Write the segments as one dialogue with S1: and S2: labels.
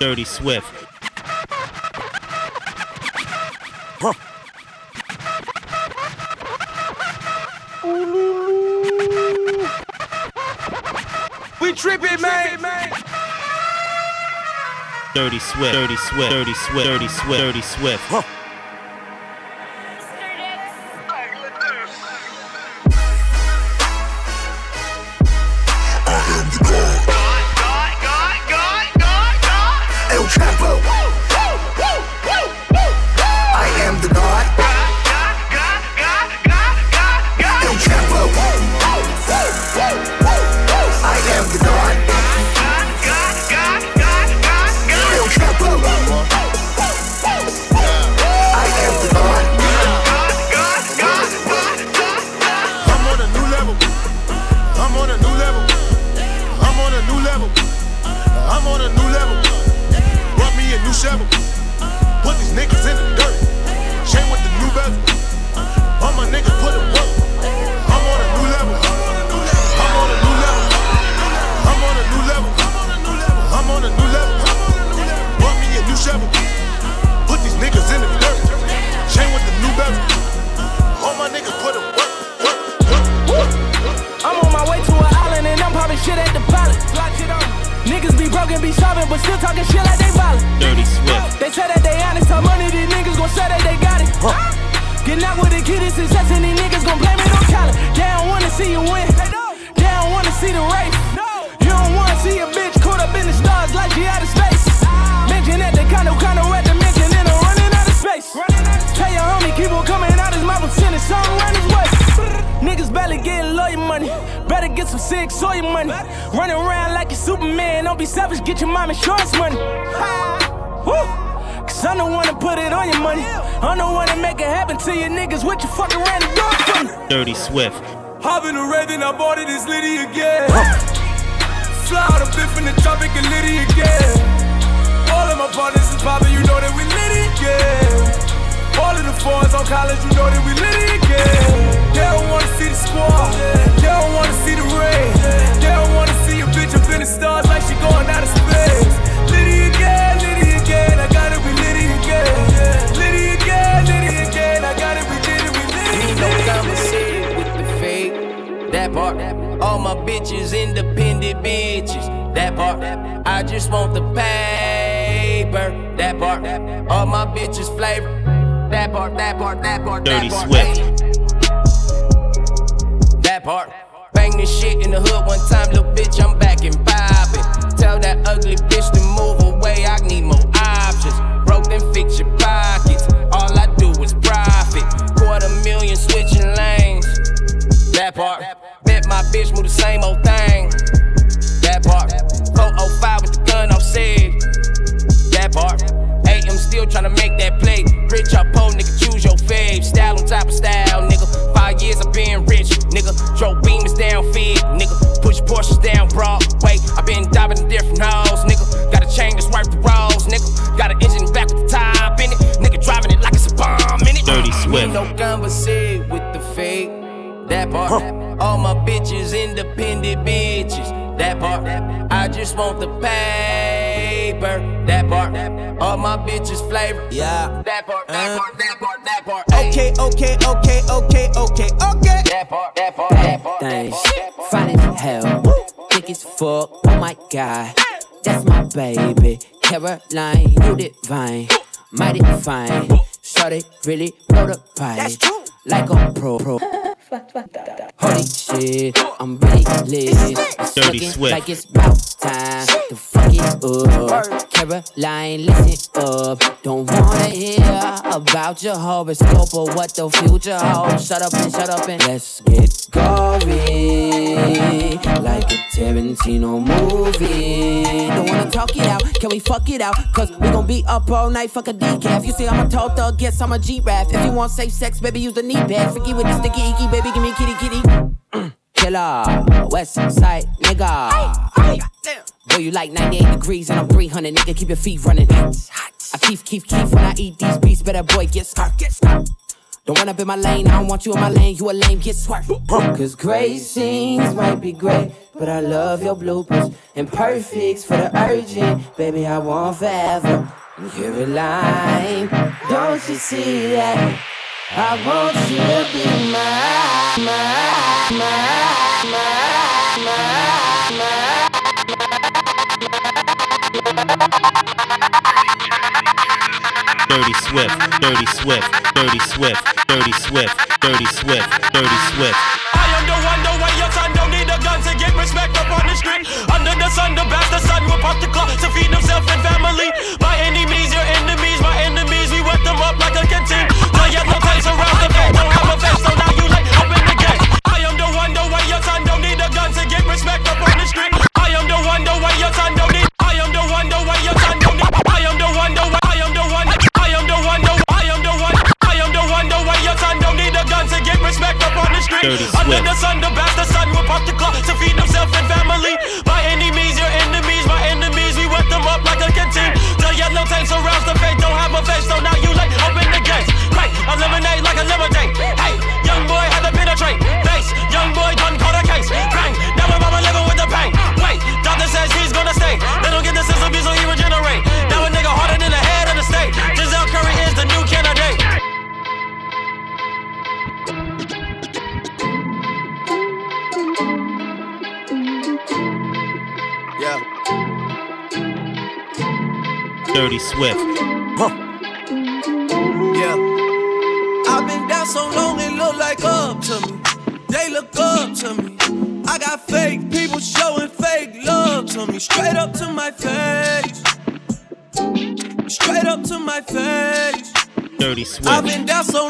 S1: Dirty Swift.
S2: Huh. We tripping, man.
S1: Dirty Swift. Dirty Swift. Dirty Swift. Dirty Swift. Dirty Swift.
S2: Huh.
S3: Niggas
S4: barely getting lawyer money. Better get some sick soy money. Running around like you Superman. Don't be selfish, get your mom insurance money. Woo! Cause I'm the one to put it on your money. I'm the one to make it happen to you niggas. What you fucking ran the door for me?
S1: Dirty Swift.
S4: Hop in the Raven, I bought it, it's Liddy again. Fly out a bit from the tropic and Liddy again. All of my partners is poppin', you know that we Liddy again. All of the fours on college, you know that we Liddy again. They don't wanna see the squad, they don't wanna see the rain. They don't wanna see a bitch up in the stars like she going out of space. Liddy again, Liddy again, I gotta be Liddy again. Liddy again, Liddy again, I gotta be Liddy, we
S5: No
S4: again.
S5: conversation with the fake. That part. All my bitches independent bitches. That part. I just want the paper. That part. All my bitches flavor. That part. That part. That part.
S1: Dirty
S5: that part.
S1: Swift.
S5: That part. Bang this shit in the hood one time, little bitch, I'm back and poppin'. Tell that ugly bitch to move away, I need more options. Broke then fix your pockets. All I do is profit. Quarter million switching lanes. That part. Bet my bitch move the same old thing. That part. 405 with the gun off said. That part. Still tryna make that play. Rich or poor, nigga, choose your fave. Style on top of style, nigga. Five years I've been rich, nigga. Drove beamers down fed, nigga. Push Porsches down Broadway. i been diving in different hoes, nigga. Got a chain that's worth the rolls, nigga. Got an engine back with the top in it. Nigga driving it like it's a bomb in it.
S1: Dirty Swift.
S5: Ain't no conversation with the fake. That part. All my bitches independent bitches. That part. I just want the paper. That part. All my bitches flavor. Yeah. That part. That uh. part. That part. That part.
S4: Okay, okay, okay, okay, okay, okay.
S5: That part. That part. That part.
S6: thing. Fine as hell, thick as fuck. Oh my god, that's my baby. Caroline, you divine, mighty fine. Shorty really blow the pipe like a pro. pro. Holy shit, I'm really lit. It's
S1: Dirty
S6: looking
S1: Swift.
S6: like it's about time to fuck it up. Caroline, listen up. Don't wanna hear about your horoscope or what the future holds. Shut up and shut up and let's get going like a Tarantino movie. Don't wanna talk it out, can we fuck it out? Cause we gon' be up all night, fuck a decaf. You say I'm a tall thug, guess I'm a G-Rap. If you want safe sex, baby, use the knee pad. Freaky with the sticky icky, baby, give me kitty kitty. Killer, West Side nigga. Boy, you like 98 degrees and I'm 300, nigga. Keep your feet running. hot. I keep, keep, keep when I eat these beats. Better boy, get stuck, get stuck. Don't run up in my lane, I don't want you in my lane. You a lame, get swerved. Cause great scenes might be great, but I love your bloopers. And perfects for the urgent, baby, I want forever. You're a Caroline, don't you see that? I want you to be mine, mine, mine,
S1: mine, mine, Dirty Swift, Dirty Swift, Dirty Swift, Dirty Swift, Dirty Swift, Dirty Swift.
S7: I am the one, the way your son don't need a gun to get respect up on the street. Under the sun, the bastard son will pop the clock to feed himself and family. My enemies, your enemies, my enemies, we wet them up like a canteen.
S1: Swift.
S8: Yeah.
S9: I've been down so long it look like up to me. They look up to me. I got fake people showing fake love to me. Straight up to my face. Straight up to my face.
S1: Dirty
S9: I've been down so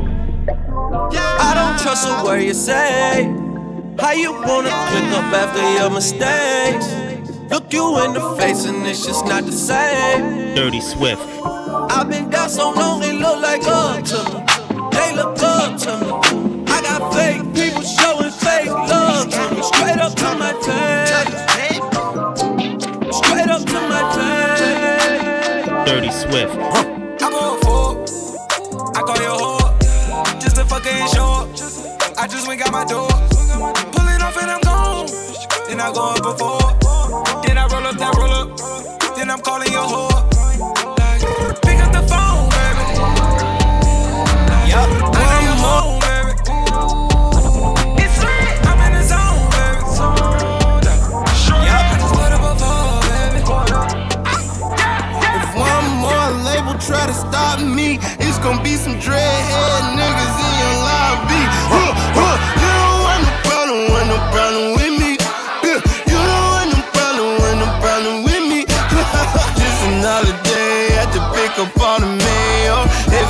S9: Trust a word you say. How you wanna pick up after your mistakes? Look you in the face and it's just not the same.
S1: Dirty Swift.
S9: I've been down so long it look like up to me. They look up to me. I got fake people showing fake love to me. Straight up to my face. Straight up to my face.
S1: Dirty Swift.
S4: I door.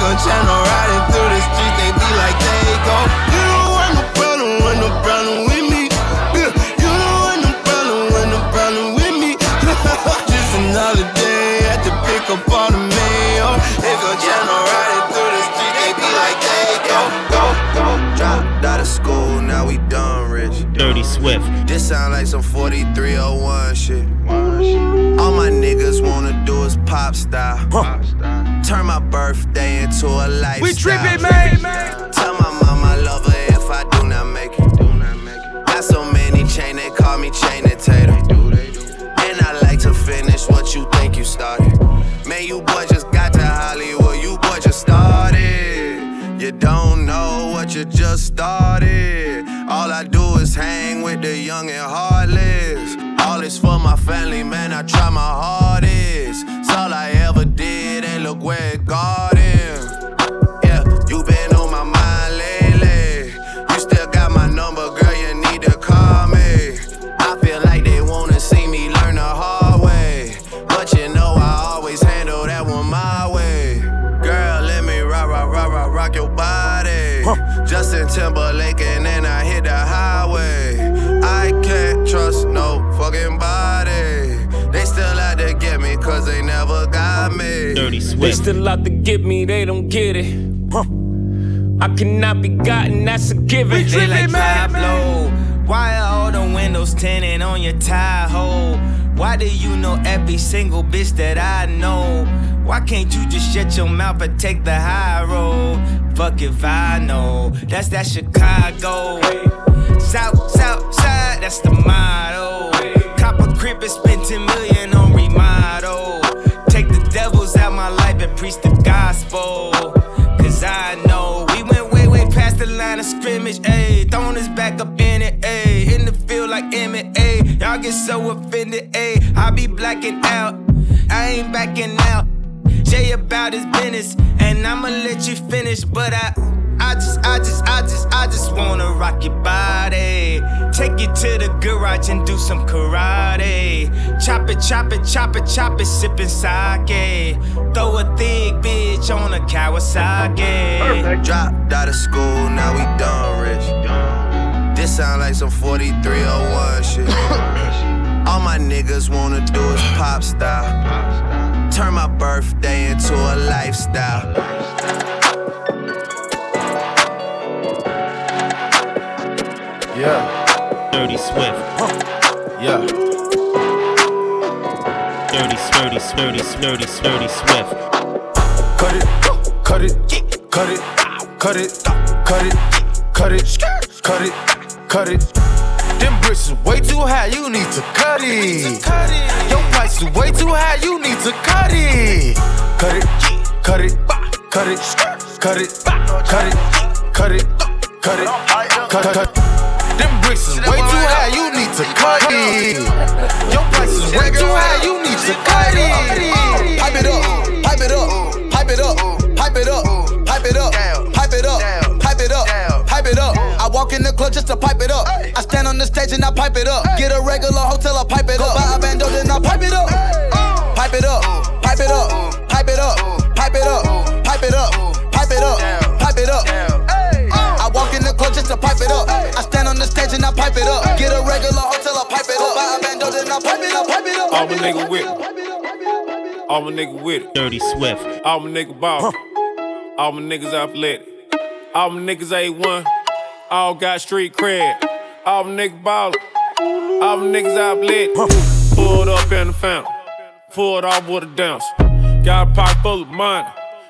S10: Gon' channel riding through the streets, they be like they go. You don't want no problem, want no problem with me. Yeah, you don't want no problem, want no problem with me. Just another day at the pick up on the mail. They gon' channel riding through the streets, they be like they go, go, go.
S11: Dropped out of school, now we done rich.
S1: Dirty Swift.
S11: This sound like some 4301 shit. All my niggas wanna do is pop style. Turn
S9: trippin', man.
S11: Tell my mom I love her if I do not make it. Got so many chain, they call me chain and tater. And I like to finish what you think you started. Man, you boy just got to Hollywood, you boy just started. You don't know what you just started. All I do is hang with the young and heartless. All this for my family, man, I try my hardest. It's all I ever did, and look where it got me.
S1: Dirty
S5: They still out to get me, they don't get it. I cannot be gotten, that's a given.
S12: They like Pablo. Why are all the windows tinted on your Tahoe? Why do you know every single bitch that I know? Why can't you just shut your mouth and take the high road? Fuck if I know. That's that Chicago. South, south side, that's the motto. Cop a crib and spend 10 million preach the gospel. Cause I know we went way, way past the line of scrimmage, ayy. Throwing us back up in it, ayy. In the field like ayy. Y'all get so offended, ayy. I be blacking out, I ain't backing out. Jay about his business, and I'ma let you finish, but I. I just, I just, I just, I just wanna rock your body. Take you to the garage and do some karate. Chop it, chop it, chop it, chop it, sippin' sake. Throw a thick bitch on a Kawasaki.
S11: Dropped out of school, now we done rich. This sound like some 4301 shit. All my niggas wanna do is pop style. Lifestyle.
S10: Yeah,
S1: Dirty Swift.
S10: yeah.
S1: Dirty, dirty, dirty, dirty, dirty Swift.
S10: Cut it, cut it, cut it, cut it, cut it, cut it, cut it, cut it. Them bricks is way too high, you need to cut it. Your price is way too high, you need to cut it. Cut it, cut it, cut it, cut it, cut it, cut it, cut it, cut cut. Them bricks is way too high, you need to cut it. Your price is way too high, you need to cut it.
S13: Pipe it up, pipe it up, pipe it up, pipe it up, pipe it up, pipe it up, pipe it up, pipe it up. I walk in the club just to pipe it up. I stand on the stage and I pipe it up. Get a regular hotel, I pipe it up. Buy a bando, then I pipe it up. Pipe it up, pipe it up, pipe it up, pipe it up. Get a regular hotel, I pipe it up. Buy a bando, then I pipe it up, pipe it up.
S14: All my nigga with it. All my nigga with it.
S1: Dirty Swift.
S14: All my nigga ball. All my niggas athletic. All my niggas A1. All got street cred. All my niggas ballin'. All my niggas athletic. Pulled up in the fountain. Pulled off with a dance. Got a pocket full of money.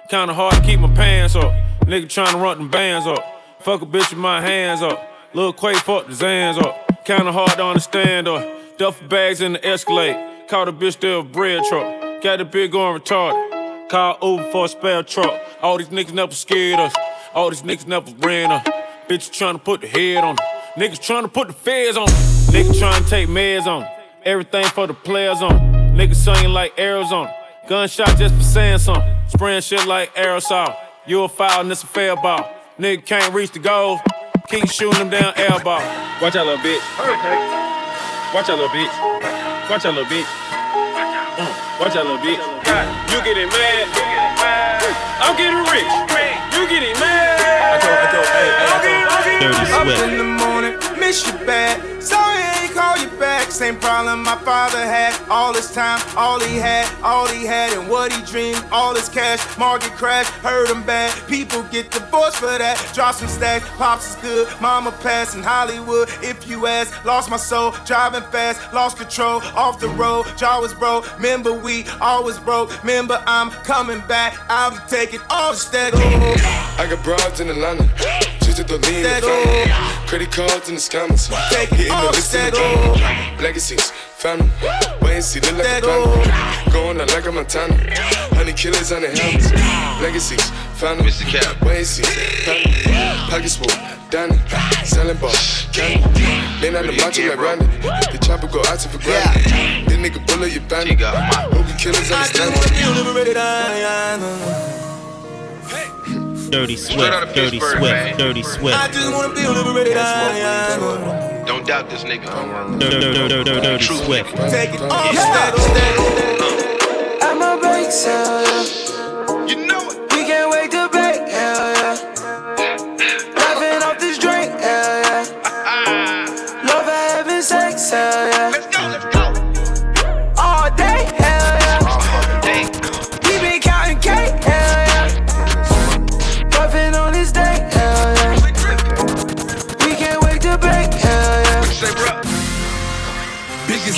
S14: Kinda hard to keep my pants up. Nigga tryna run them bands up. Fuck a bitch with my hands up. Lil Quay fuck the Zans up. Kinda hard to understand up. Duffel bags in the Escalade. Caught a bitch there a bread truck. Got the bitch going retarded. Call over for a spare truck. All these niggas never scared us. All these niggas never ran us. Bitches to put the head on 'em. Niggas trying to put the feds on 'em. Niggas trying to take meds on 'em. Everything for the players on. Niggas singing like Arizona. Gunshot just for saying something. Spraying shit like aerosol. You a foul and it's a fair ball. Nigga can't reach the goal. Keep shooting them down air ball. Watch out, little bitch. Watch out, little bitch. Watch out, little bitch. Uh, watch out, little bitch. You getting mad? I'm getting rich. You getting mad? I told, I told, hey, hey, I told.
S1: Dirty
S12: Up in the morning, miss you bad. Sorry I ain't back. Same problem my father had. All his time, all he had, all he had, and what he dreamed. All his cash, market crash, hurt him bad. People get divorced for that. Drop some stacks, pops is good. Mama passed in Hollywood. If you ask, lost my soul, driving fast, lost control, off the road. Jaw was broke. Remember we always broke. Remember I'm coming back. I'll be taking all the stack.
S15: I got broads in Atlanta. Just the lean in the family. Credit cards in the scammers. Licks in the drum. Legacies, family. Wait and see, look like a panda. Going out like a Montana. Honey killers on the helmets. Legacies, family. Wait and see, family. Pockets full, Danny. Selling ball, candy. Lean on the macho like Randy. The chopper go out to for granted. This nigga bullet your bandit. Hogan killers on the standard.
S1: Dirty Swift. Dirty Swift. Dirty Swift.
S12: I just wanna be liberated.
S16: Don't doubt this nigga.
S1: Dirty, dirty, dirty, dirty Swift.
S12: Take it off, stack, stack.
S17: At my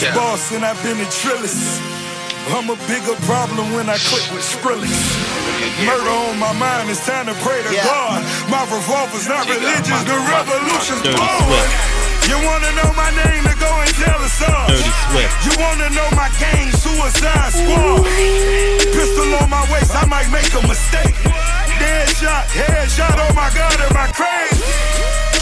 S18: Biggest boss and I've been a trillist. I'm a bigger problem when I click with Skrillex. Murder on my mind, it's time to pray to God. My revolver's not religious, the revolution's
S1: Dirty
S18: born. You wanna know my name to go and tell us up.
S1: Dirty Swift.
S18: You wanna know my gang, Suicide Squad. Pistol on my waist, I might make a mistake. Dead shot, head shot, oh my god, am I crazy?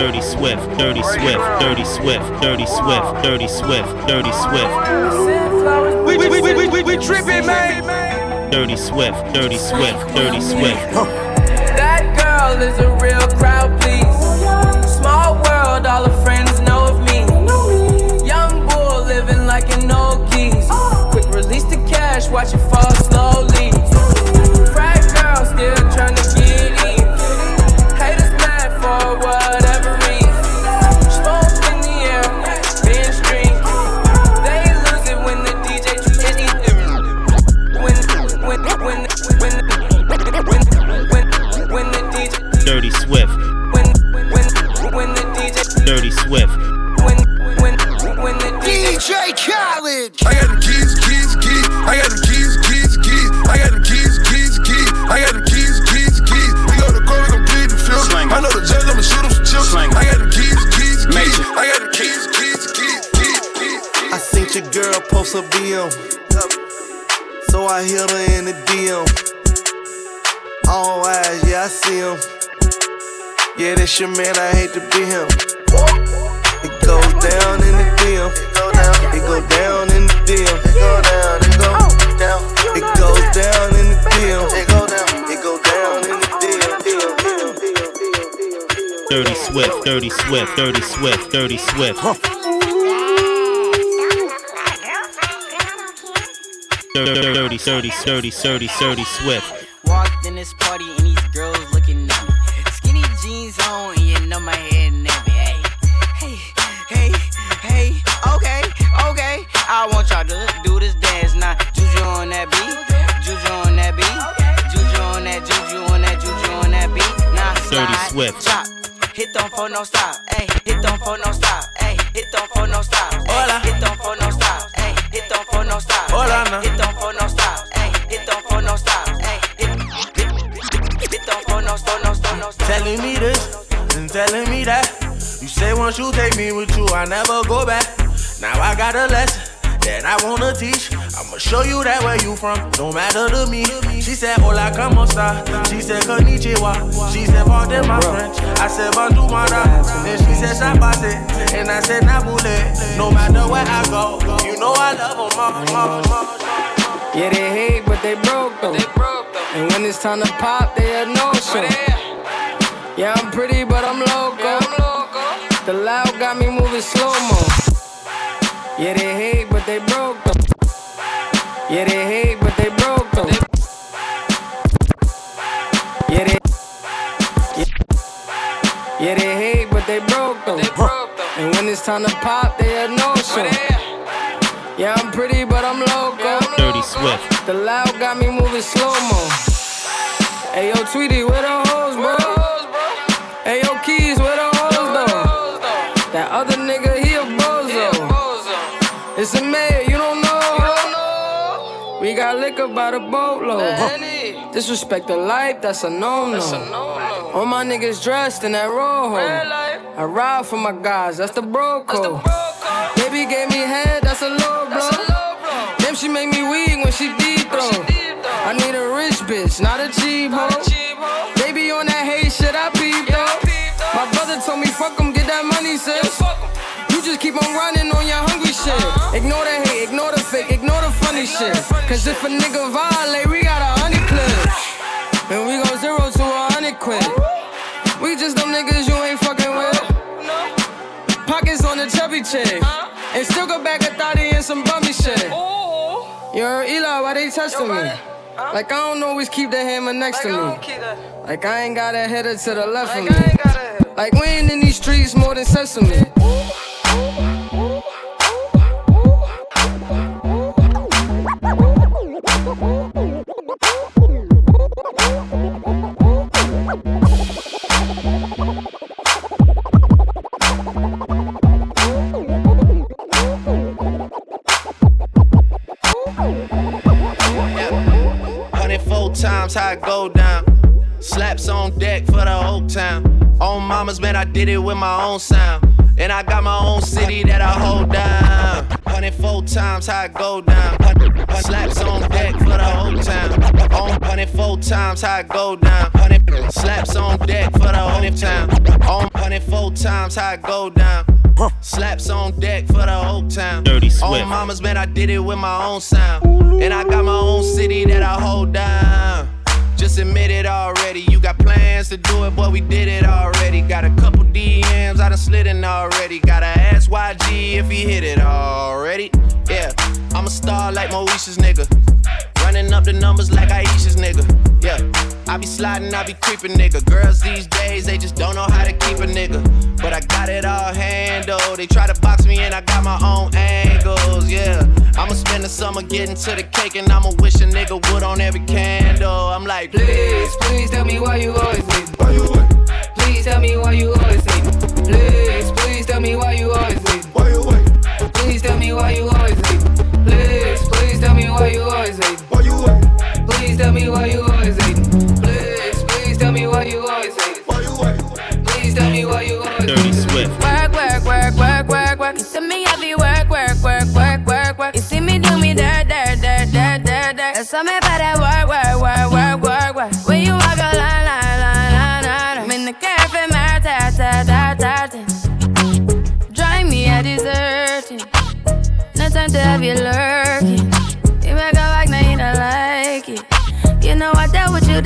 S1: Dirty Swift. Dirty Swift. Dirty Swift. Dirty Swift. Dirty Swift. Dirty Swift.
S19: We, we, we, we, we, we trippin', man.
S1: Dirty Swift. Dirty Swift. Dirty Swift.
S19: That girl is a real crowd, please. Small world, all her friends know of me. Young bull living like an old geese. Quick release the cash, watch it fall
S10: Yeah, that's your man, I hate to be him. It goes down in the DM. It go down in the DM. It go down, it go down. It goes down in the DM. It go down, it go down in the DM.
S1: Dirty Swift. Dirty Swift. Dirty Swift. Dirty Swift. Dirty, dirty, dirty, dirty, dirty, dirty Swift.
S20: Walked in this party no stop. Hey, hit them for no stop. Hey, hit them for no stop. Hey, hit them for no stop. Hey, hit them for no stop.
S21: Hola, na.
S20: Hit them for no stop. Hey, hit them for no stop. Hey, hit hit them for no stop. No stop. No stop.
S21: Telling me this and telling me that. You say once you take me with you, I never go back. Now I got a lesson that I wanna teach. I'ma show you that where you from, no matter to me. She said, Hola, como esta? She said, Konnichiwa. She said, Pardon my French. I said, Bonjour, madame. Then she said, Sabate. And I said, Nabule. No matter where I go, you know I love them all.
S19: Yeah, they hate, but they broke though. And when it's time to pop, they a no show. Oh, yeah, I'm pretty, but I'm loco. The loud got me moving slow mo. Yeah, they hate, but they broke though. Yeah, they hate, but they broke though. Yeah, they. Yeah, yeah they hate, but they broke though. And when it's time to pop, they a no show. Yeah, I'm pretty, but I'm loco.
S1: Dirty Swift.
S19: The loud got me moving slow mo. Hey yo, Tweety, where the hoes, bro? Hey yo, Keys, where the hoes though? That other nigga, he a bozo. It's a We got liquor by the boatload. Disrespect the life, that's a no no. All my niggas dressed in that rojo. I ride for my guys, that's the bro code. Baby gave me head, that's a low blow. Damn, she make me weak when she deep throw. I need a rich bitch, not a cheap hoe. Baby on that hate shit, I peep though. My brother told me fuck 'em, get that money, sis. You just keep on running on your hungry shit. Ignore the hate, ignore the fake, ignore the funny shit. Cause if a nigga violate, we got a honey clip. And we go zero to a hundred quid. We just them niggas you ain't fucking with. Pockets on the chubby chick. And still go back a thotty and some bummy shit. Yo, Eli, why they testing me? Like I don't always keep the hammer next to me. Like I ain't got a header to the left of me. Like we ain't in these streets more than sesame.
S11: Hundred own sound. And I got my own city that I hold down. Hundred four times how I go down. Slaps on deck for the whole town. On hundred four times how I go down. Slaps on deck for the whole town. On hundred four times how I go down. Slaps on deck for the whole town.
S1: Dirty Swift.
S11: On mamas, man, I did it with my own sound. And I got my own city that I hold down. Just admit it already. You got plans to do it, boy, we did it already. Got a couple DMs, I done slid in already. Gotta ask YG if he hit it already. Yeah, I'm a star like Moesha's nigga. Running up the numbers like Ayesha's nigga. Yeah, I be sliding, I be creeping nigga. Girls these days, they just don't know how to keep a nigga. But I got it all handled. They try to box me in, I got my own angles. Yeah, I'ma spend the summer getting to the cake and I'ma wish a nigga would on every candle. I'm like,
S22: Please, please tell me why you always leave. Why you wait? Please tell me why you always leave. Please, please tell me why you always leave. Why you wait? Please tell me why you always leave. Please, please tell me why you always leave. Why you wait? Please tell me why you always leave. Please, please tell me why you always leave. Why you wait? Please tell me why you always
S1: Dirty Swift.
S23: Work, work, work, work, work, work. You see me heavy work, work, work, work, work, work. You see me do me dirt, dirt, dirt, dirt, dirt, dirt. There's something about that work, work, work, work, work, work. When you walk a line, line, line, line, line. I'm in the cafe, my ta, ta, ta, ta, ta. Drive me a deserting. No time to have you lurking.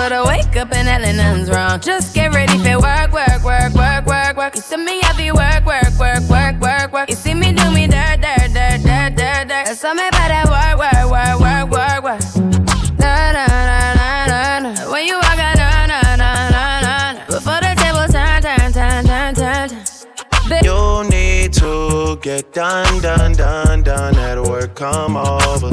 S23: But I wake up and hell nothing's wrong. Just get ready for work, work, work, work, work, work. You see me heavy work, work, work, work, work, work. You see me do me dirt, dirt, dirt, dirt, dirt, dirt. There's something about that work, work, work, work, work, work. Na na na na na na. When you walk out, na na na na na. Before the table turn, turn, turn, turn, turn.
S11: You need to get done, done, done, done. At work, come over.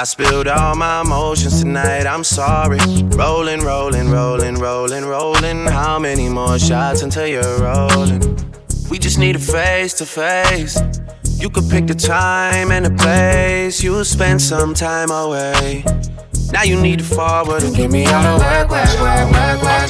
S11: I spilled all my emotions tonight, I'm sorry. Rolling, rolling, rolling, rolling, rolling. How many more shots until you're rolling? We just need a face to face. You could pick the time and the place. You'll spend some time away. Now you need to forward and get me out of work, work, work, work, work,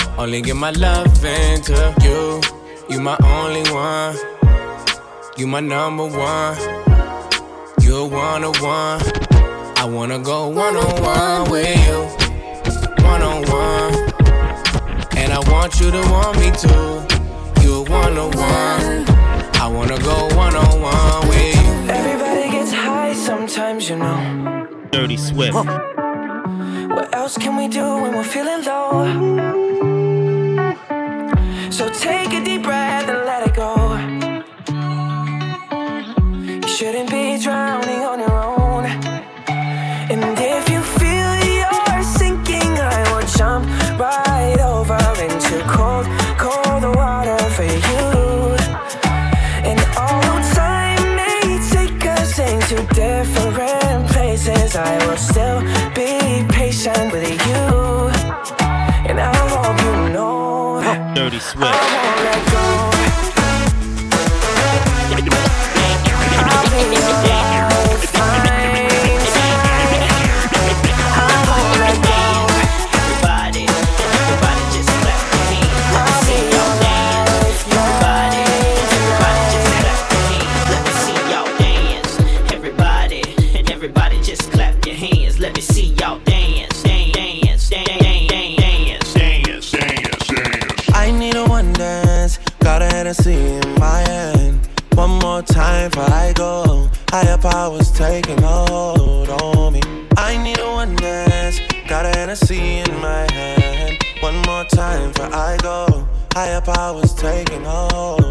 S24: Only give my love into you. You my only one. You my number one. You're one on one. I wanna go one on one with you. One on one. And I want you to want me too. You're one on one. I wanna go one on one with you.
S17: Everybody gets high sometimes, you know.
S1: Dirty Swift.
S17: What else can we do when we're feeling low? Take a deep breath and let it go. You shouldn't be drowning on your
S25: hands. Let me see our dance, everybody, everybody just clap the hands, let me see your hands, everybody, and everybody just clap your hands, let me see y'all
S11: Hennessy in my hand. One more time before I go. Higher powers taking hold on me. I need a one dance, got a Hennessy in my hand. One more time before I go. Higher powers taking hold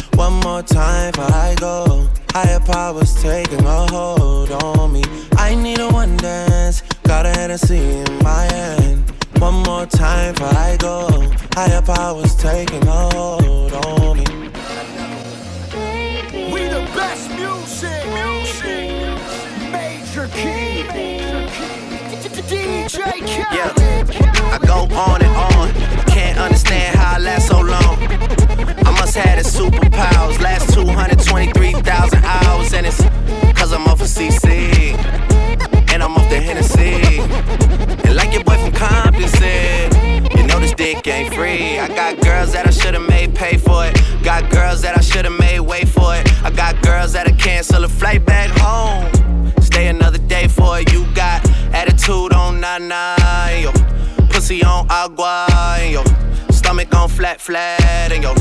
S11: One more time before I go. Higher powers taking a hold on me. I need a one dance. Got a Hennessy in my hand. One more time before I go. Higher powers taking a hold on me.
S26: We the best music. Music. Major key. DJ Khaled.
S27: Yeah, I go on and on. Understand how I last so long. I must have the superpowers. Last 223,000 hours, and it's cause I'm off of CC. And I'm off the Hennessy. And like your boy from Compton said, you know this dick ain't free. I got girls that I should've made pay for it. Got girls that I should've made wait for it. I got girls that'll cancel a flight back home. Stay another day for it. You got
S11: nine, yo. Pussy on agua, yo. Stomach on flat, flat, and yo.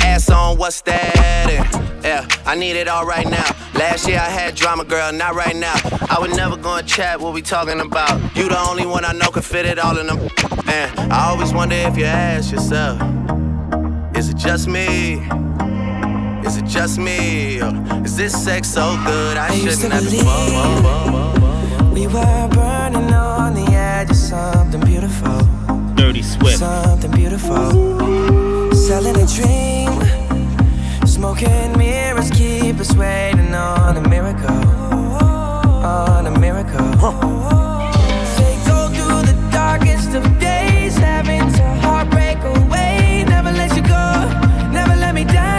S11: Ass on what's that? And, yeah, I need it all right now. Last year I had drama, girl, not right now. I would never go and chat what we talking about. You the only one I know can fit it all in them. And I always wonder if you ask yourself, is it just me? Is it just me? Or is this sex so good I,
S17: I
S11: shouldn't have to
S17: We were burning on the edge of something beautiful.
S1: Dirty Swift.
S17: Something beautiful. Selling a dream. Smoking mirrors keep us waiting on a miracle. On a miracle. Say go through the darkest of days, having to heartbreak away. Never let you go, never let me down.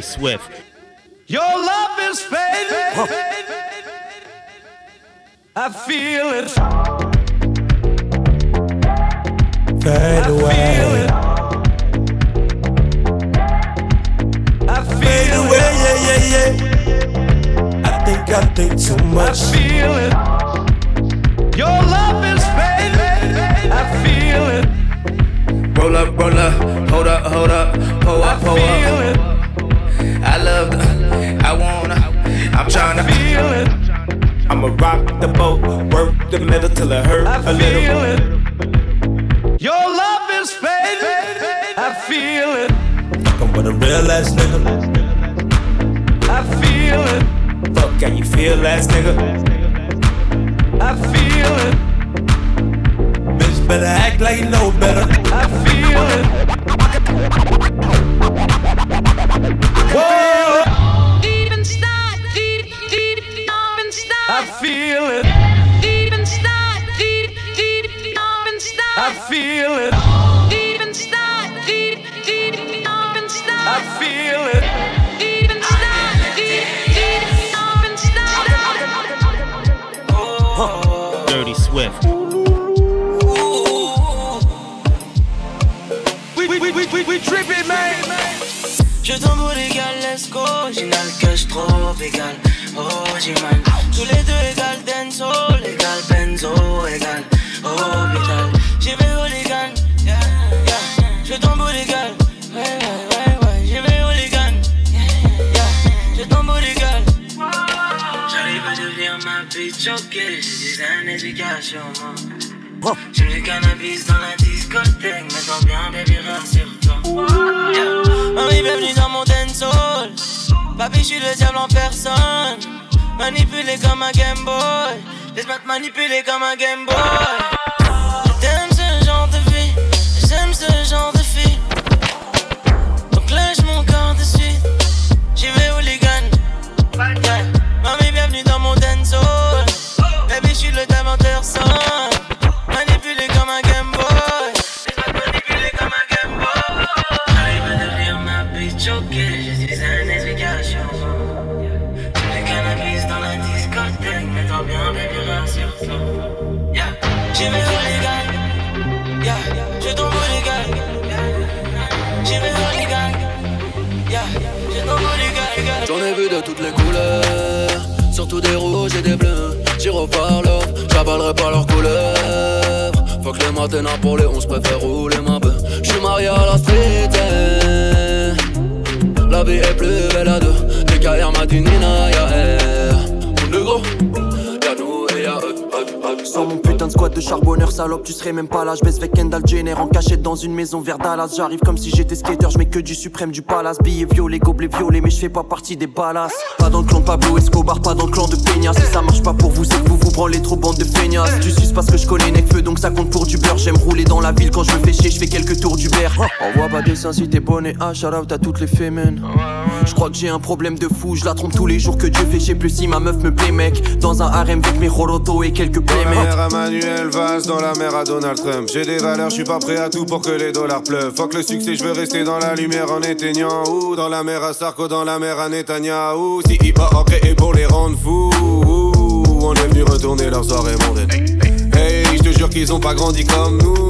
S1: Dirty Swift.
S4: Your love is fading. I feel it.
S17: Fade away.
S4: I feel
S17: away, yeah, yeah, yeah. I think I think too much.
S4: I feel it. Your love is fading. I feel it.
S21: Roll up, roll up, I'ma rock the boat, work the middle till it hurt a
S4: feel
S21: little.
S4: Your love is fading. I feel it.
S17: Fucking with a real ass nigga.
S4: I feel it.
S21: Fuck, can you feel ass nigga?
S4: I feel it.
S17: Bitch better act like you know better.
S4: I feel it.
S17: Whoa.
S4: I feel it. Deep inside, deep, deep, deep inside. I feel it. Deep inside, deep, deep, deep inside. I feel it. Deep inside, deep, deep inside.
S1: Dirty Swift.
S4: We, we, we, we, we, we tripping, man.
S7: Je tombe au légal, let's go. J'ai le cash trop égal. Oh, j'ai mal. Tous les deux égal, denso, légal, benzo, égal. Métal. J'y vais au légal. Yeah, yeah. Je tombe au légal. Ouais, ouais, ouais. J'y vais au. Yeah, yeah. J'arrive à devenir ma bitch, ok. J'ai des années d'éducation, moi. J'ai le cannabis dans la discothèque. Mets-toi bien, baby, rassure-toi. Yeah. Mamie, bienvenue dans mon dancehall. Papi, je suis le diable en personne. Manipulé comme un Game Boy. Laisse-moi te manipuler comme un Game Boy. J'aime ce genre de vie. J'aime ce genre de
S9: Maintenant pour les 11 préfère rouler.
S28: De charbonneur salope, tu serais même pas là. Je baisse avec Kendall Jenner en cachette dans une maison vers Dallas. J'arrive comme si j'étais skater, je mets que du suprême du palace. Billets violets, gobelets violets, mais je fais pas partie des balas. Pas dans le clan de Pablo Escobar, pas dans le clan de Peña. Si ça marche pas pour vous, c'est que vous vous branlez trop bande de feignasses. Tu suces parce que je connais Necfeu, donc ça compte pour du beurre. J'aime rouler dans la ville quand je me fais chier, je fais quelques tours du beurre. Envoie pas des seins si t'es bonnet, ah shout out à toutes les fémènes. Je crois que j'ai un problème de fou, je la trompe tous les jours que Dieu fait, je sais plus si ma meuf me plaît, mec. Dans un harem avec mes rorotos et quelques
S29: Dans la
S28: playmates.
S29: mer à Manuel Valls, dans la mer à Donald Trump. J'ai des valeurs, je suis pas prêt à tout pour que les dollars pleuvent. Fuck le succès, je veux rester dans la lumière en éteignant. Ou dans la mer à Sarko, dans la mer à Netanyahu. Si hip hop créé pour les rendre fous. On est venu retourner leur soirée mondaine. Hey, je te jure qu'ils ont pas grandi comme nous.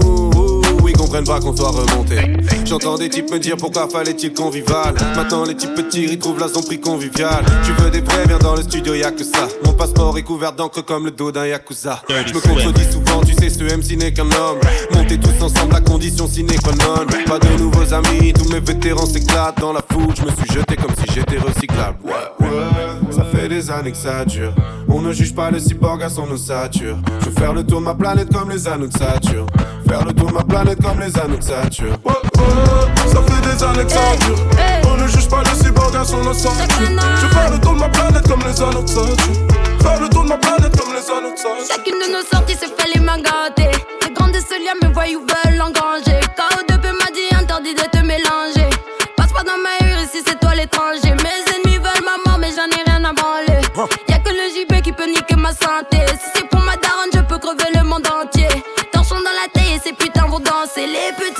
S29: Comprennent pas qu'on soit remonté. J'entends des types me dire pourquoi fallait-il convivial. Maintenant les types petits ils trouvent la son prix convivial. Tu veux des vrais, viens dans le studio, y'a que ça. Mon passeport est couvert d'encre comme le dos d'un yakuza. Je me contredis souvent, tu sais, ce MC n'est qu'un homme. Montez tous ensemble, la condition sine qua non. Pas de nouveaux amis, tous mes vétérans s'éclatent dans la foule. Je me suis jeté comme si j'étais recyclable. Ouais, ouais, ça fait des années que ça dure. On ne juge pas le cyborg à son ossature. Je veux faire le tour de ma planète comme les anneaux de Saturne. Faire le tour de ma planète comme les anneaux de Saturne. Ouais, ouais, ça fait des années que ça dure. On ne juge pas le cyborg à son ossature. Je veux faire le tour de ma planète comme les anneaux de Saturne. Faire le tour de ma planète comme les anneaux de Saturne.
S30: Chacune de nos sorties se fait les mains gâtées. Les grands de ce lien me voyous veulent engranger. KO2P m'a dit interdit de te mélanger. Passe pas dans ma rue ici, c'est toi l'étranger. Mes ennemis veulent ma mort, mais j'en ai rien à branler. Y'a que le JP qui peut niquer ma santé. Si c'est les petits.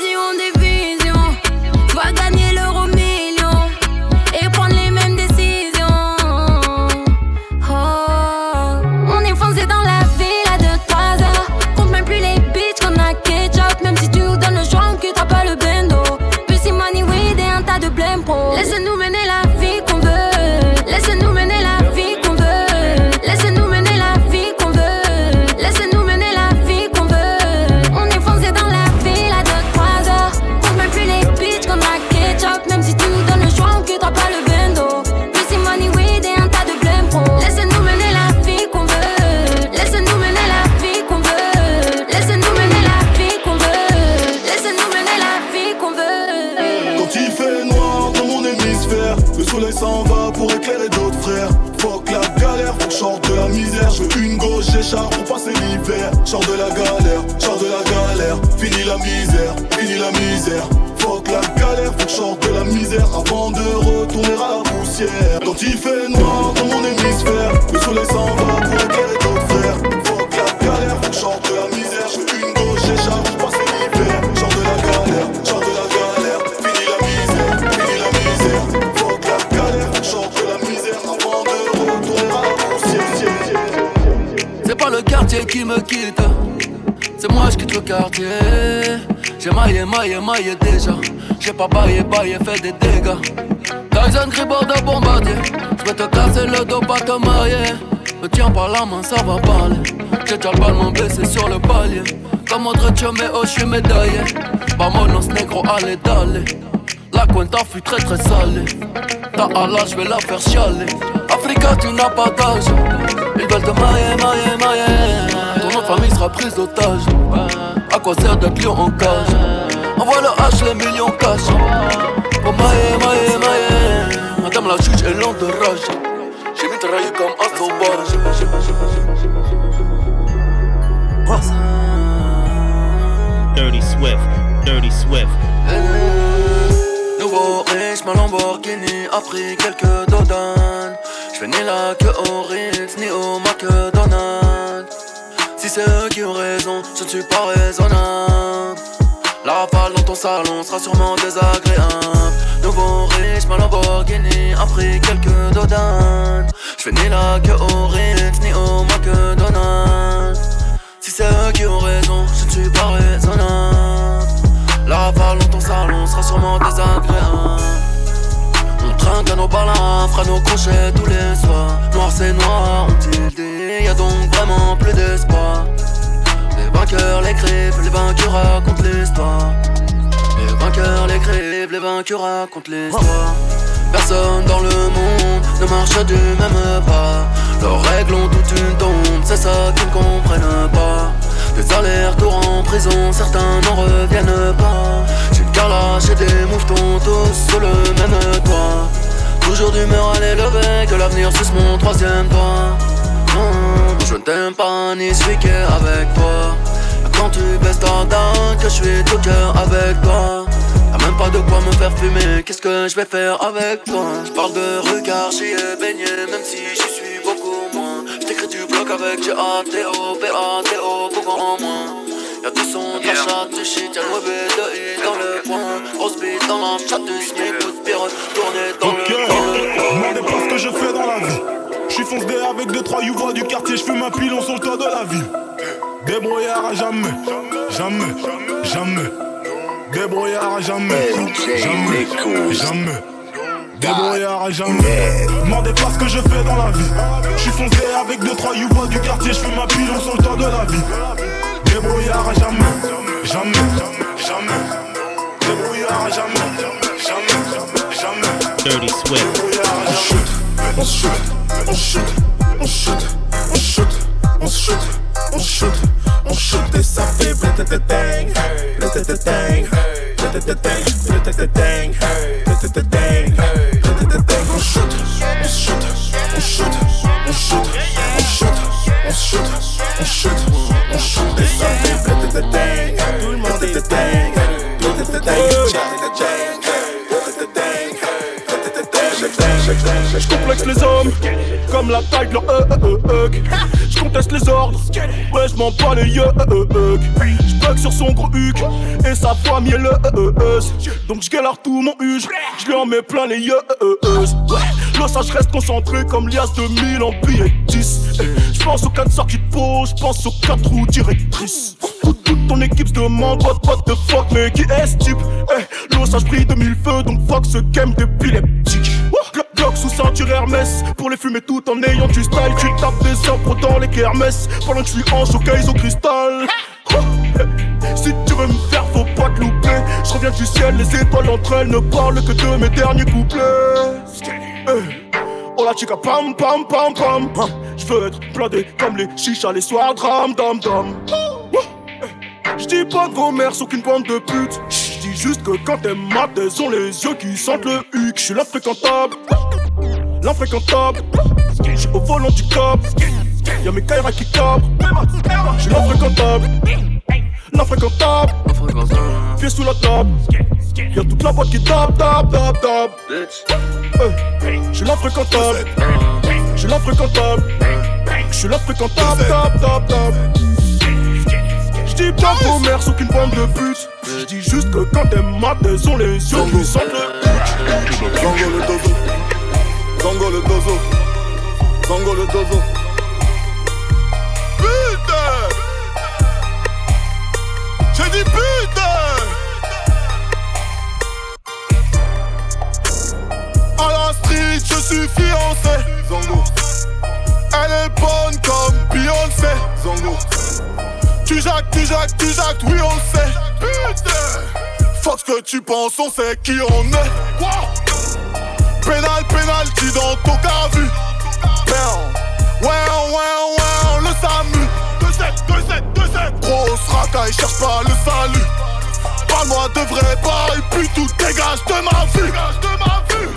S31: Fait noir dans mon hémisphère, le soleil s'en va pour éclairer d'autres frères. Fuck la galère, faut que de la misère. Je veux une gauche, j'écharpe pour passer l'hiver. Sors de la galère, sors de la galère. Fini la misère, fini la misère. Fuck la galère, faut que de la misère avant de retourner à la.
S9: C'est pas le quartier qui me quitte, c'est moi je quitte le quartier. J'ai maillé, maillé, maillé déjà. J'ai pas baillé, baillé, fait des dégâts. Tyson Gribord de bombardier. J'vais te casser le dos, pas te marier. Me tiens par la main, ça va parler. J'ai déjà le ballon baissé sur le palier. Comme autre mais oh, j'suis médaillé. Vamonos negro, allez, d'aller. La cuenta fut très très salée. Ta Allah, j'vais la faire chialer. Africa, tu n'as pas d'âge. Ils veulent te mailler, mailler, mailler. Ton nom famille sera prise d'otage. À quoi sert d'être lion en cage? Envoie le H, les millions cash. Pour mailler, mailler, mailler. Madame la juge est lente de rage. J'ai mitraillé comme un sauvage.
S1: Dirty Swift, Dirty Swift.
S9: Nouveau riche, ma Lamborghini a pris quelques dodanes. J'fais ni la queue au Ritz, ni au McDonald's. Si c'est eux qui ont raison, je ne suis pas raisonnable. La rafale dans ton salon sera sûrement désagréable. Nouveau riche, ma Lamborghini a pris quelques dodanes. J'fais ni la queue au Ritz, ni au McDonald's. Si c'est eux qui ont raison, je ne suis pas raisonnable. La rafale dans ton salon sera sûrement désagréable. On trinque à nos balins, fera nos crochets tous les soirs. Noir c'est noir, ont-ils dit, y'a donc vraiment plus d'espoir. Les vainqueurs l'écrivent, les vainqueurs racontent l'histoire. Les vainqueurs l'écrivent, les vainqueurs racontent l'histoire. Personne dans le monde ne marche du même pas. Leurs règles ont toute une tombe, c'est ça qu'ils ne comprennent pas. Des aller-retour en prison, certains n'en reviennent pas. J'ai le cœur lâché des mouvements tous sur le même toit. Toujours d'humeur à l'élever, que l'avenir suce mon troisième doigt. Non, je ne t'aime pas ni celui qui avec toi. Quand tu baisses ta dent, que je suis tout cœur avec toi. Y'a même pas de quoi me faire fumer, qu'est-ce que je vais faire avec toi? Je parle de regard, j'y ai baigné, même si j'y suis beaucoup moins. J't'écris du bloc avec G-A-T-O, B-A-T-O, beaucoup en moins. Y'a du son, de la chatte, du shit, y'a le mauvais de I dans le coin. Grosse bite dans la chatte, du smic, coup de pierre, tourner dans le coin.
S18: Demandez pas ce que je fais dans la vie. J'suis fonce D avec deux trois youvois du quartier, j'fume un pilon sur le toit de la ville. Débrouillard à jamais, jamais, jamais. Débrouillard à jamais, jamais, jamais. Débrouillard à jamais. Demandez pas ce que je fais dans la vie. J'suis foncé avec deux trois youvois du quartier, j'fume un pilon sur le toit de la ville. Débrouillard à jamais, jamais, jamais. Débrouillard à jamais, jamais, jamais.
S1: Dirty Swift.
S18: On shoot, on shoot, on shoot, on shoot, on shoot, on shoot, on shoot, on shoot et ça fait bling On shoot, on shoot, on shoot, on shoot, on shoot, on shoot, on shoot, on shoot et ça fait bling Tout le monde est dingue, Je comme la taille de leur. Je conteste les ordres, ouais je m'en bats les yeux. Je bug sur son gros huc et sa famille est le Donc je galère tout mon huge, je lui en mets plein les yeux. Ça je reste concentré comme lias de 1000 en billets 10. Je pense aux 4 sorties de peau, je pense aux 4 roues directrices. Toute, toute ton équipe se demande what, what the fuck, mais qui est ce type? Eh, l'osage brille de mille feux, donc fuck ce game d'épileptique. Sous ceinture Hermès. Pour les fumer tout en ayant du style Tu tapes des impros dans les kermesses. Pendant que je suis en showcase au cristal. Si tu veux me faire faut pas te louper. Je reviens du ciel, les étoiles entre elles Ne parlent que de mes derniers couplets. Eh. Oh la chica pam pam pam pam Je veux être blindé comme les chichas les soirs dram dam dam. Je dis pas que vos mères sont qu'une bande de putes. Juste que quand elles matent, elles ont les yeux qui sentent le huc. Je suis l'infréquentable, l'infréquentable. Je suis au volant du cop. Y'a mes Kaira qui cabrent. Je suis l'infréquentable, l'infréquentable. Pieds sous la table. Y'a toute la boîte qui tape, tape, tape, tape. Je suis l'infréquentable, je suis l'infréquentable. Je suis l'infréquentable, tape, tape, tape. J'dis pas sont qu'une bande de putes. J'dis juste que quand elles matent, elles ont les yeux qui sentent le
S31: Zango le dozo. Zango le dozo. Zango le dozo. Putain J'ai dit putain À la street, je suis fiancé. Zango. Elle est bonne comme Beyoncé. Zango. Tu jacques, tu jacques, tu jacques, oui on le sait. Putain Fuck ce que tu penses, on sait qui on est. Quoi Pénal, pénalty dans ton cas vu. Ouais, ouais, ouais, le SAMU. 2-7, 2-7, 2-7. Grosse racaille, cherche pas le salut. Parle-moi de vrai bail, puis tout dégage de ma vue. Dégage de ma vue.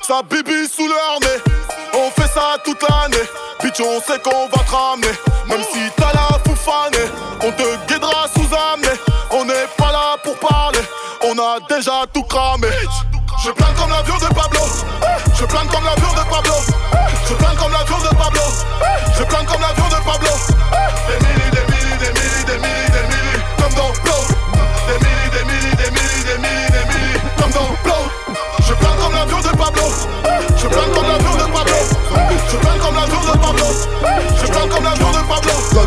S31: Sa bibi sous leur nez. On fait ça toute l'année. On sait qu'on va te ramener. Même si t'as la foufanée, on te guidera sous amener. On n'est pas là pour parler, on a déjà tout cramé. Je plane comme l'avion de Pablo. Je plane comme l'avion de Pablo. Je plane comme l'avion de Pablo. Je plane comme l'avion de Pablo.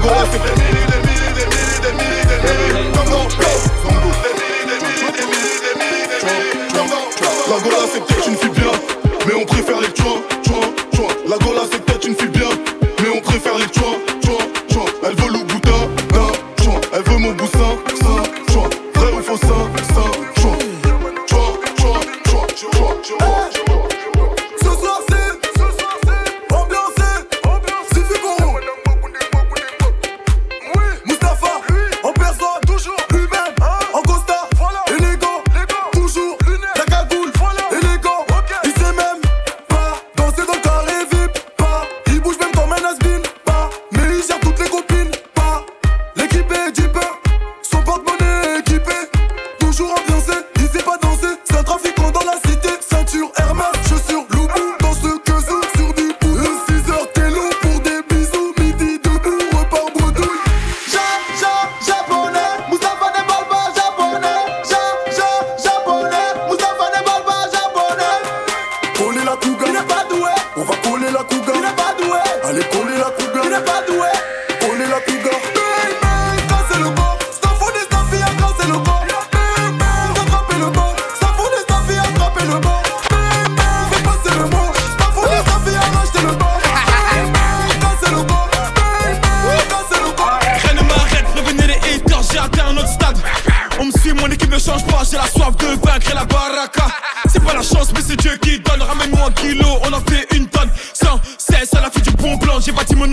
S18: go.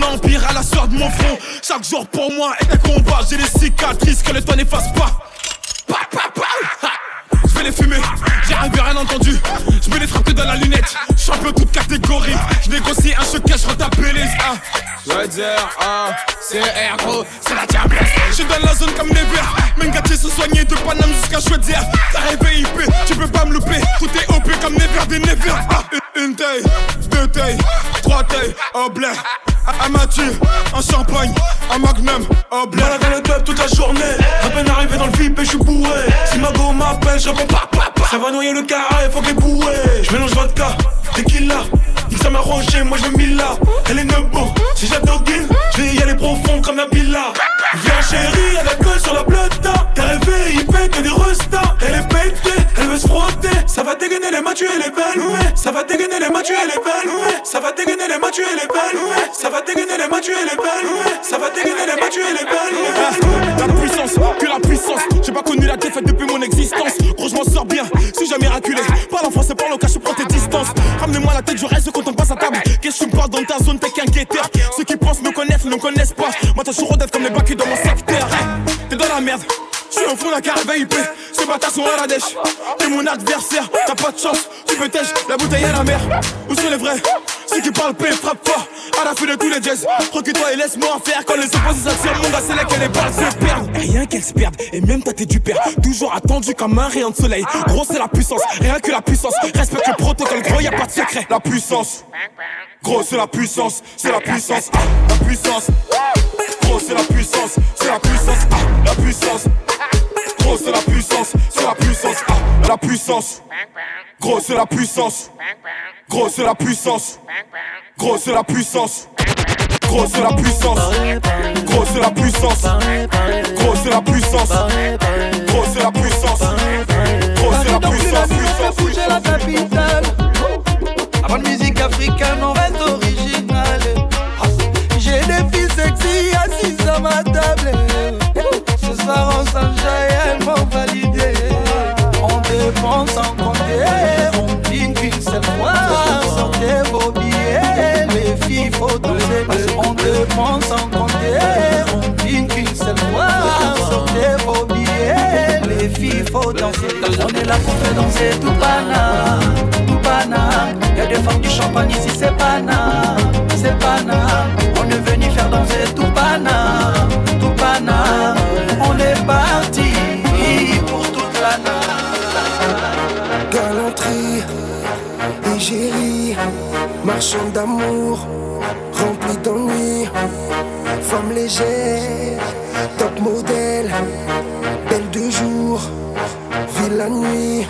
S18: Empire à la sueur de mon front. Chaque jour pour moi est un combat, j'ai des cicatrices que le temps n'efface pas. Je vais les fumer, j'ai rêvé rien entendu. Je vais les frapper dans la lunette, champion toute catégorie. Je négocie un choc, je retape les veux dire, ah, c'est R, gros, c'est la diablesse. Je suis dans la zone comme les verts. Mengati se soigner de Paname jusqu'à Chouette T'as rêvé IP, tu peux pas me louper. Tout est OP comme Never des Never. Ah, une, une taille, deux tailles, trois tailles, au blé. Un Mathieu, un champagne, un magnum, au blé.
S32: Voilà dans le club toute la journée. À peine arrivé dans le VIP et je suis bourré. Si ma go m'appelle, je réponds pas, pas, pas. Ça va noyer le carré, faut qu'elle bourré. Je mélange vodka, tequila. Ça m'a rangé, moi je veux là. Elle est nebo, si j'adoguine, je vais y aller profond comme la billa. Viens chérie, elle a gueule sur la bleuta. T'as rêvé, il pète des restas. Elle est pétée, veut se frotter. Ça va dégainer les matchs, elle est belle, ouais. Ça va dégainer les matchs, elle est belle, ouais. Ça va dégainer les matchs, elle est belle, ouais. Ça va dégainer les matchs, elle est belle, ouais. Ça va dégainer les matchs, elle est belle, ouais.
S18: La puissance, que la puissance. J'ai pas connu la défaite depuis mon existence. Gros, je m'en sors bien, si jamais miraculé. Parle en français, parle au cas, je prends tes distances. Ramenez-moi la tête, je reste quand on passe à table. Qu'est-ce que tu me parles dans ta zone, t'es qu'un guetteur. Ceux qui pensent me connaissent, ne me connaissent pas. Moi, t'as toujours comme les bacs dans mon secteur. T'es dans la merde. Je suis au fond d'un carré VIP, ces bâtards sont à la dèche. T'es mon adversaire, t'as pas de chance, tu peux tèche, la bouteille à la mer. Où sont les vrais? Ceux qui parlent paix, frappe fort, à la fin de tous les jazz. Recule-toi et laisse-moi faire quand les opposés s'attirent. Mon gars, c'est là que les balles se perdent. Rien qu'elles se perdent, et même ta tête du père. Toujours attendu comme un rayon de soleil. Gros, c'est la puissance, rien que la puissance. Respecte le protocole, gros, y a pas de secret. La puissance, gros, c'est la puissance, c'est la puissance, la puissance. Gros, c'est la puissance, c'est la puissance, ah, la puissance. Gros, c'est la puissance, c'est la puissance, ah, la puissance. Gros, c'est la puissance. Gros, c'est la puissance. Gros, c'est la puissance. Gros, c'est la puissance. Gros, c'est la puissance. Gros, c'est la puissance. Gros, c'est la puissance. Gros, c'est la puissance.
S4: Puissance, bouger la capitale. Avant de musique africaine, on reste original. J'ai des filles sexy ma table. Ce soir on s'enjaille, elles m'ont validé. On dépense sans compter, on dîne qu'une seule fois. Sortez vos billets, les filles faut danser. On dépense sans compter, on dîne qu'une seule fois. Sortez vos billets, les filles faut danser. On est là pour faire danser tout pana, tout pana. Y'a des femmes du champagne ici, c'est pana, c'est pana. Danser tout pana, tout. On est parti pour toute la nuit.
S26: Galanterie, égérie, marchand d'amour, rempli d'ennui, femme légère, top modèle, belle de jour, vie la nuit,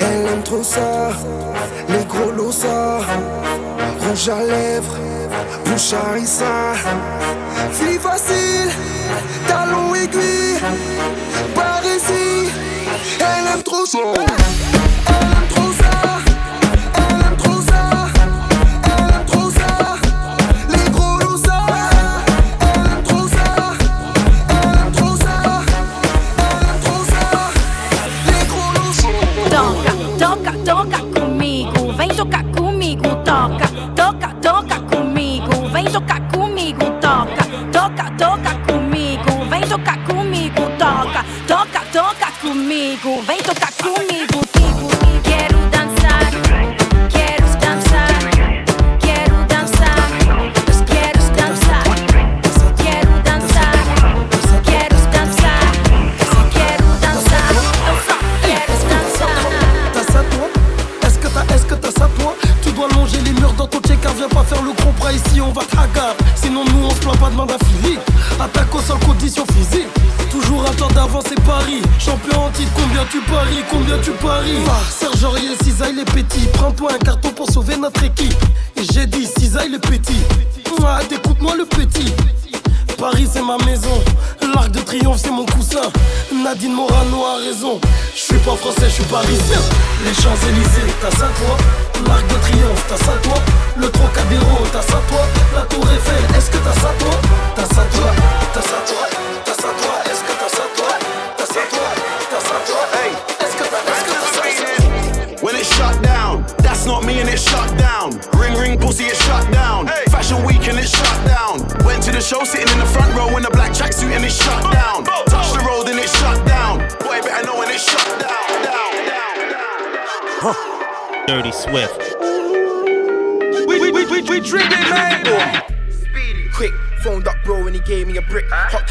S26: elle aime trop ça, les gros losa, rouge à lèvres, bouche à harissa, fille facile, talon aiguille, par ici, elle aime trop ça.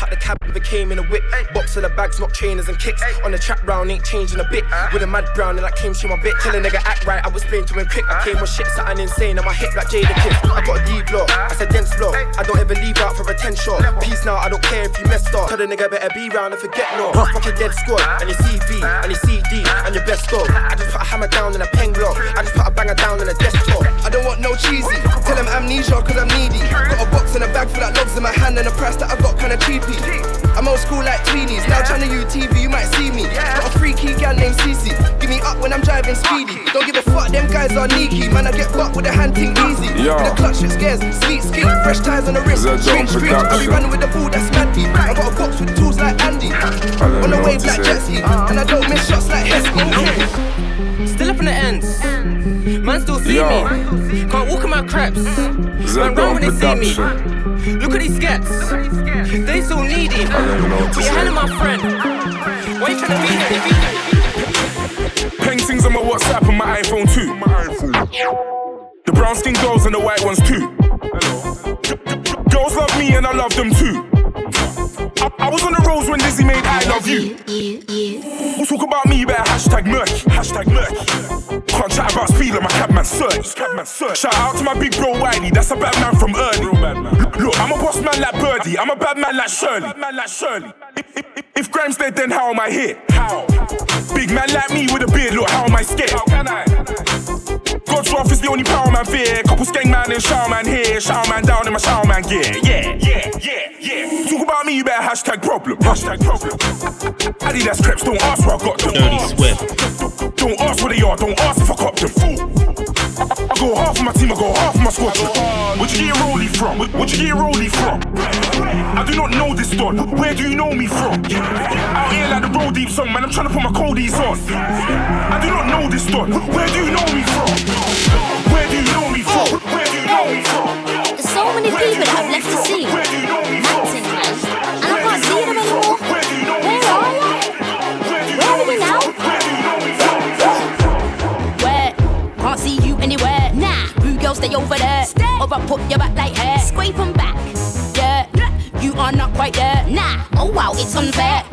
S33: The
S12: cab and became in a whip. Box of the bags, not trainers and kicks. On the track round, ain't changing a bit. Uh. With a mad brown and I came to my bit. Tell a nigga act right, I was playing to him quick. I uh. came with shit, something insane on my hip like Jadakiss. Uh. I got a D block, I said dense block. I don't ever leave out for a 10 shot. Peace now, I don't care if you messed up. Tell the nigga better be round and forget no. Fuck your dead squad and your CV and your CD and your best dog. I just put a hammer down and a pen block. I just put a banger down on a desktop. I don't want no cheesy. Tell him amnesia cause I'm needy. Got a box and a bag full of logs in my hand and a price that I got kinda cheapy. I'm old school like tweenies. Now trying to TV, you might see me. Got a freaky gal named Cece. Give me up when I'm driving speedy. Don't give a fuck, them guys are sneaky. Man, I get bucked with a hand ting easy.
S34: Yo.
S12: With a clutch that scares, sweet skin, fresh ties on the wrist.
S34: Is that
S12: Strange
S34: John
S12: fringe. I be running with the ball that's mad deep. I got a box with tools like Andy.
S34: don't
S12: On the
S34: know
S12: wave
S34: what
S12: like
S34: say.
S12: jet ski. And I don't miss shots like Heskey.
S5: Still up in the ends. Man still see
S34: Yo.
S5: me. Can't walk in my crepes.
S34: Is
S5: Man run when they see me.
S34: production?
S5: Look at these skets. They so needy.
S34: don't even know what to
S5: Be a
S34: say.
S5: hell of my friend. Why you trying to be there?
S18: Peng things on my WhatsApp and my iPhone too. The brown skin girls and the white ones too. Girls love me and I love them too. I, I was on the roads when Dizzee made I Love You. We'll talk about me, you better hashtag murky, hashtag murky. Can't chat about speed like my cabman search. Cabman search. Shout out to my big bro Wiley, that's a bad man from early. Look, I'm a boss man like Birdie, I'm a bad man like Shirley. Man like Shirley. If, if, if, if Graham's dead, then how am I here? How? Big man like me with a beard, look, how am I scared? How can I? God's wrath is the only power man fear. Couple skeng man and shower man here. Shower man down in my shower man gear. Yeah, yeah, yeah, yeah. Talk about me, you better hashtag problem. Hashtag problem. Adidas creps, don't ask where I got them.
S1: Dirty Swift.
S18: Don't ask where they are, don't ask if I cop them. I go half of my team, I go half of my squadron. Where'd you get your rollie from? Where- Where'd you get your rollie from? I do not know this don. Where do you know me from? Out here like the road deep song, man. I'm trying to put my coldies on. I do not know this don. Where do you know me from? Where do you know me from? Where do you know me from?
S35: There's so many people that I've left to see. Mountain. And I can't see them anymore. Where are they? Where are we now? Where? Can't see you anywhere. Nah, boo girl, stay over there. Or I put your back like hair. Scrape 'em back. Yeah, you are not quite there. Nah, oh wow, it's unfair.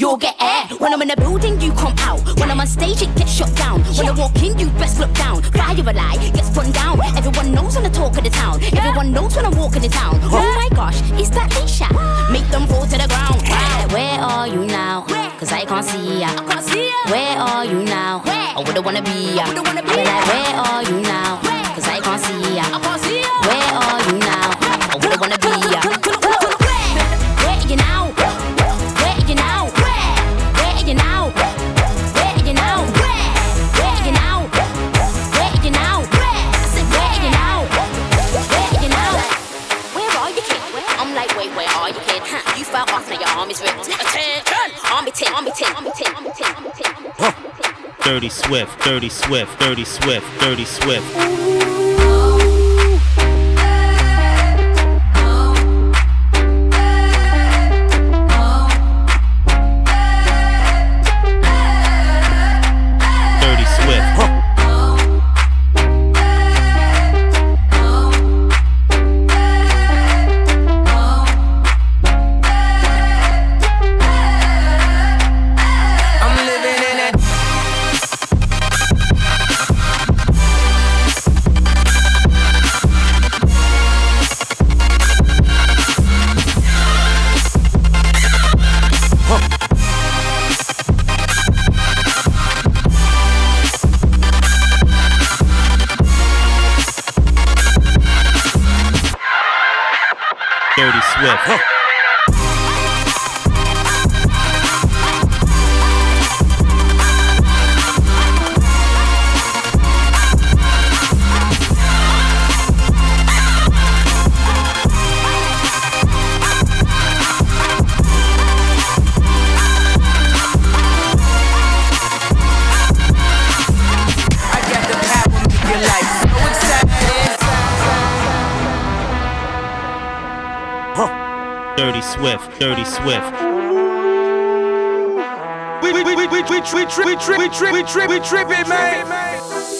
S35: You'll get air. When I'm in the building, you come out. When I'm on stage, it gets shut down. When I walk in, you best look down. Fire a lie, gets run down. Everyone knows I'm the talk of the town. Everyone knows when I walk in the town. Oh my gosh, is that Leshurr? Make them fall to the ground. Where, where are you now? Cause I can't see ya. Where are you now? I wouldn't wanna be ya. I'm like, where are you now? Cause I can't see ya. Where are you now? I wouldn't wanna off, now your arm is ripped. Attention! Army tin, army tin, army tin, army tin, army tin.
S1: Dirty Swift. Dirty Swift. Dirty Swift. Dirty Swift. Dirty Dirty Swift.
S36: We we we we we we we trip we trip we trip we trip we trip it, man.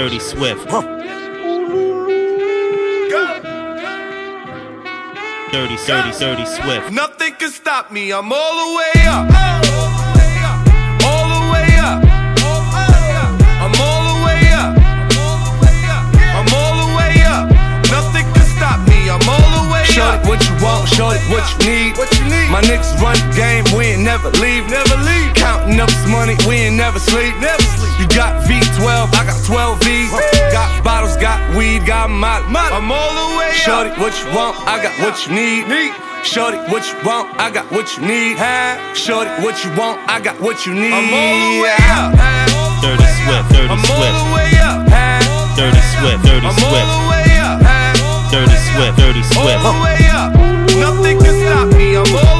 S1: Dirty Swift. Dirty, dirty, dirty Swift.
S12: Nothing can stop me. I'm all the way up. All the way up. I'm all the way up. I'm all the way up. Nothing can stop me. I'm all the way
S10: Show it what you want, show it what you need.
S12: What you need?
S10: My niggas run the game, we ain't never leave.
S12: Never leave.
S10: Counting up this money, we ain't never sleep.
S12: Never sleep.
S10: You got V12, I got 12 V's. Got bottles, got weed, got molly.
S12: I'm all the way
S10: Shorty, what you want, I got what you need.
S12: Need.
S10: Shorty, what you want, I got what you need. Shorty, what you want, I got what you need.
S12: I'm all the way up.
S1: Dirty Swift. Dirty
S12: I'm all the way up.
S1: Dirty Swift. Dirty
S12: I'm all the way up.
S1: Dirty Swift. Dirty Swift.
S12: All the way up. Nothing can stop me. I'm all the way up.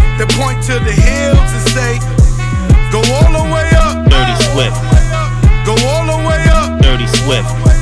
S12: to point to the hills and say, Go all the way up.
S1: Dirty Swift. Go all the way up. Dirty Swift.